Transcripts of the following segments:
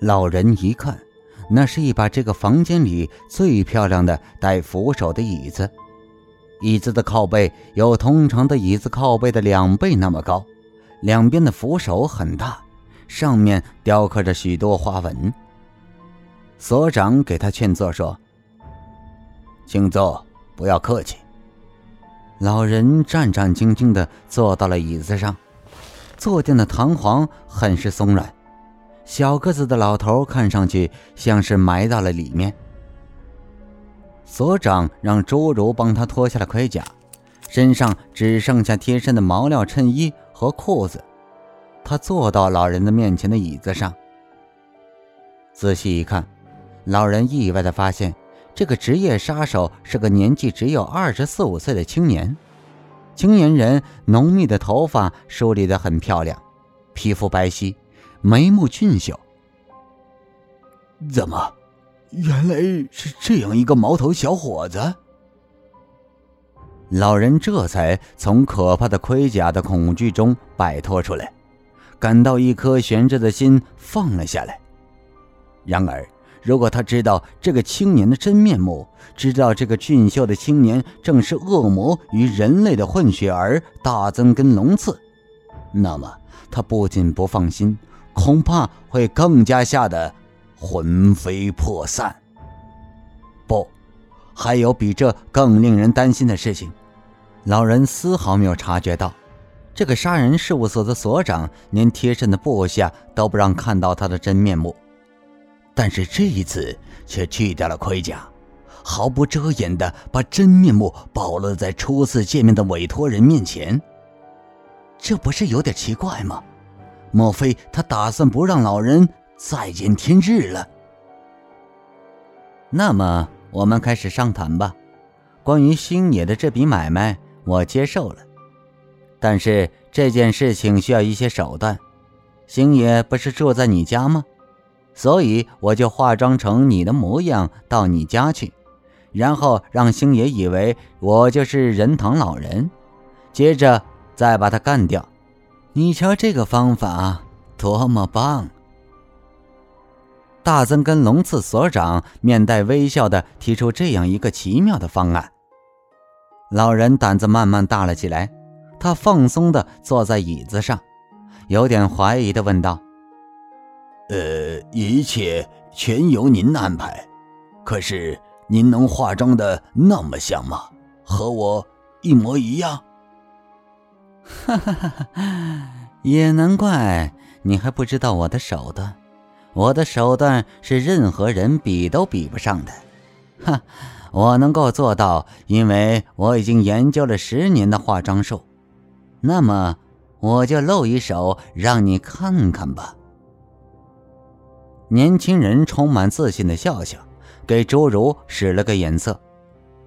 老人一看，那是一把这个房间里最漂亮的带扶手的椅子，椅子的靠背有通常的椅子靠背的两倍那么高，两边的扶手很大，上面雕刻着许多花纹。所长给他劝坐说：“请坐，不要客气。”老人战战兢兢地坐到了椅子上，坐垫的弹簧很是松软。小个子的老头看上去像是埋到了里面。所长让周如帮他脱下了盔甲，身上只剩下贴身的毛料衬衣和裤子。他坐到老人的面前的椅子上，仔细一看，老人意外的发现，这个职业杀手是个年纪只有二十四五岁的青年。青年人浓密的头发梳理的很漂亮，皮肤白皙。眉目俊秀，怎么，原来是这样一个毛头小伙子？老人这才从可怕的盔甲的恐惧中摆脱出来，感到一颗悬着的心放了下来。然而，如果他知道这个青年的真面目，知道这个俊秀的青年正是恶魔与人类的混血儿大增根龙次，那么他不仅不放心。恐怕会更加吓得魂飞魄散。不，还有比这更令人担心的事情。老人丝毫没有察觉到，这个杀人事务所的所长连贴身的部下都不让看到他的真面目，但是这一次却去掉了盔甲，毫不遮掩的把真面目暴露在初次见面的委托人面前。这不是有点奇怪吗？莫非他打算不让老人再见天日了？那么我们开始商谈吧。关于星野的这笔买卖，我接受了，但是这件事情需要一些手段。星野不是住在你家吗？所以我就化妆成你的模样到你家去，然后让星野以为我就是仁堂老人，接着再把他干掉。你瞧这个方法多么棒！大增跟龙次所长面带微笑的提出这样一个奇妙的方案。老人胆子慢慢大了起来，他放松的坐在椅子上，有点怀疑的问道：“呃，一切全由您安排，可是您能化妆的那么像吗？和我一模一样？”哈哈哈哈也难怪你还不知道我的手段，我的手段是任何人比都比不上的。哈，我能够做到，因为我已经研究了十年的化妆术。那么，我就露一手让你看看吧。年轻人充满自信的笑笑，给朱如使了个眼色，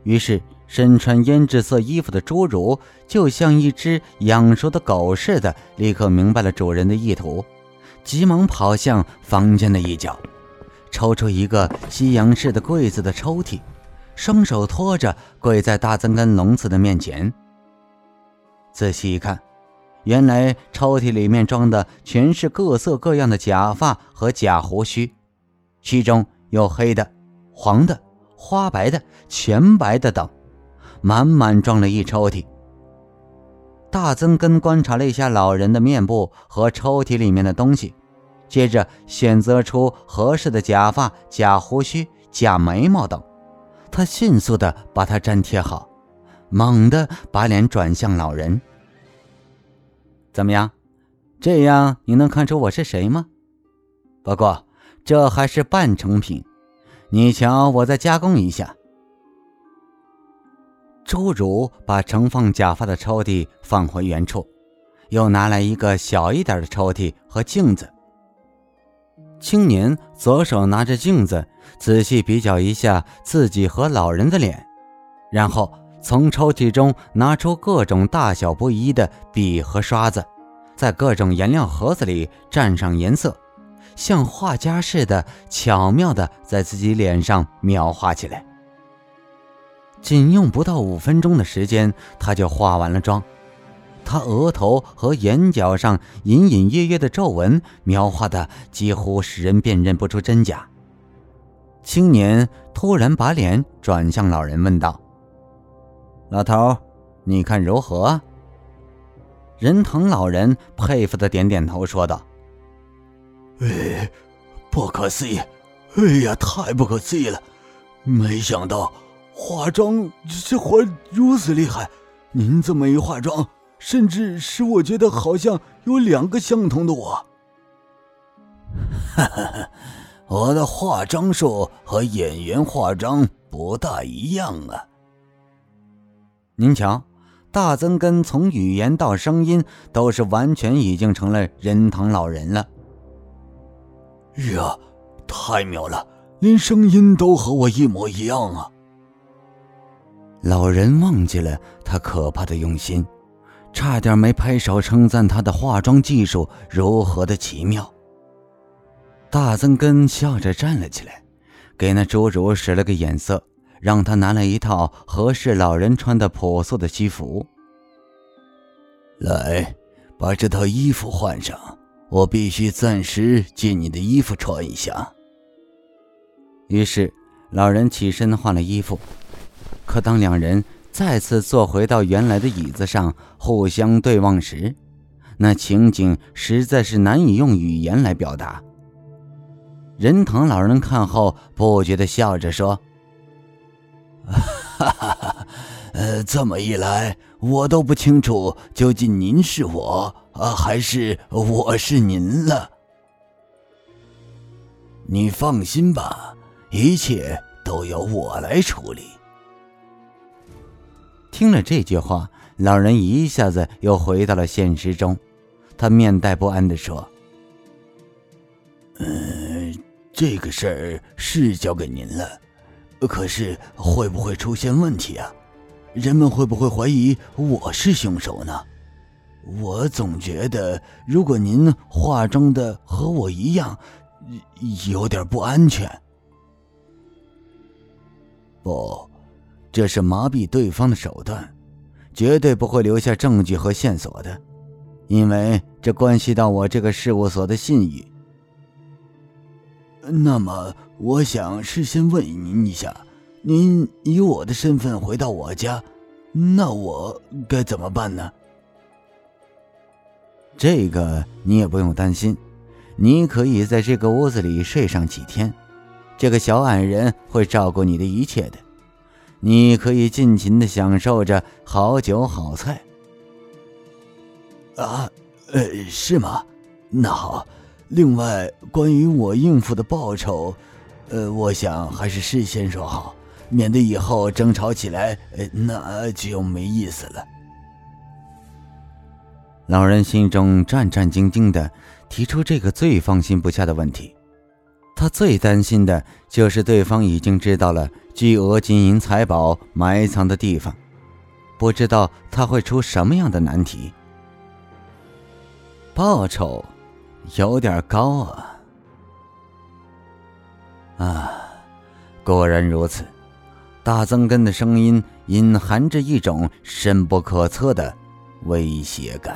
于是。身穿胭脂色衣服的侏儒，就像一只养熟的狗似的，立刻明白了主人的意图，急忙跑向房间的一角，抽出一个西洋式的柜子的抽屉，双手托着跪在大增根龙子的面前。仔细一看，原来抽屉里面装的全是各色各样的假发和假胡须，其中有黑的、黄的、花白的、全白的等。满满装了一抽屉。大增根观察了一下老人的面部和抽屉里面的东西，接着选择出合适的假发、假胡须、假眉毛等，他迅速的把它粘贴好，猛地把脸转向老人：“怎么样？这样你能看出我是谁吗？不过这还是半成品，你瞧，我再加工一下。”侏儒把盛放假发的抽屉放回原处，又拿来一个小一点的抽屉和镜子。青年左手拿着镜子，仔细比较一下自己和老人的脸，然后从抽屉中拿出各种大小不一的笔和刷子，在各种颜料盒子里蘸上颜色，像画家似的巧妙地在自己脸上描画起来。仅用不到五分钟的时间，他就化完了妆。他额头和眼角上隐隐约约的皱纹描画的几乎使人辨认不出真假。青年突然把脸转向老人，问道：“老头，你看如何？”仁藤老人佩服的点点头，说道：“哎，不可思议！哎呀，太不可思议了！没想到化妆这活如此厉害。您这么一化妆，甚至使我觉得好像有两个相同的我。哈哈，我的化妆术和演员化妆不大一样啊。您瞧。”大增根从语言到声音都是完全已经成了仁堂老人了。呀，太妙了，连声音都和我一模一样啊！老人忘记了他可怕的用心，差点没拍手称赞他的化妆技术如何的奇妙。大增根笑着站了起来，给那侏儒使了个眼色。让他拿来一套合适老人穿的朴素的西服。来，把这套衣服换上。我必须暂时借你的衣服穿一下。于是，老人起身换了衣服。可当两人再次坐回到原来的椅子上，互相对望时，那情景实在是难以用语言来表达。仁堂老人看后，不觉地笑着说。哈哈哈！呃，这么一来，我都不清楚究竟您是我啊，还是我是您了。你放心吧，一切都由我来处理。听了这句话，老人一下子又回到了现实中，他面带不安地说：“嗯，这个事儿是交给您了。”可是会不会出现问题啊？人们会不会怀疑我是凶手呢？我总觉得，如果您化妆的和我一样，有点不安全。不，这是麻痹对方的手段，绝对不会留下证据和线索的，因为这关系到我这个事务所的信誉。那么，我想事先问您一下，您以我的身份回到我家，那我该怎么办呢？这个你也不用担心，你可以在这个屋子里睡上几天，这个小矮人会照顾你的一切的，你可以尽情的享受着好酒好菜。啊，呃，是吗？那好。另外，关于我应付的报酬，呃，我想还是事先说好，免得以后争吵起来，呃，那就没意思了。老人心中战战兢兢的提出这个最放心不下的问题，他最担心的就是对方已经知道了巨额金银财宝埋藏的地方，不知道他会出什么样的难题。报酬。有点高啊！啊，果然如此。大增根的声音隐含着一种深不可测的威胁感。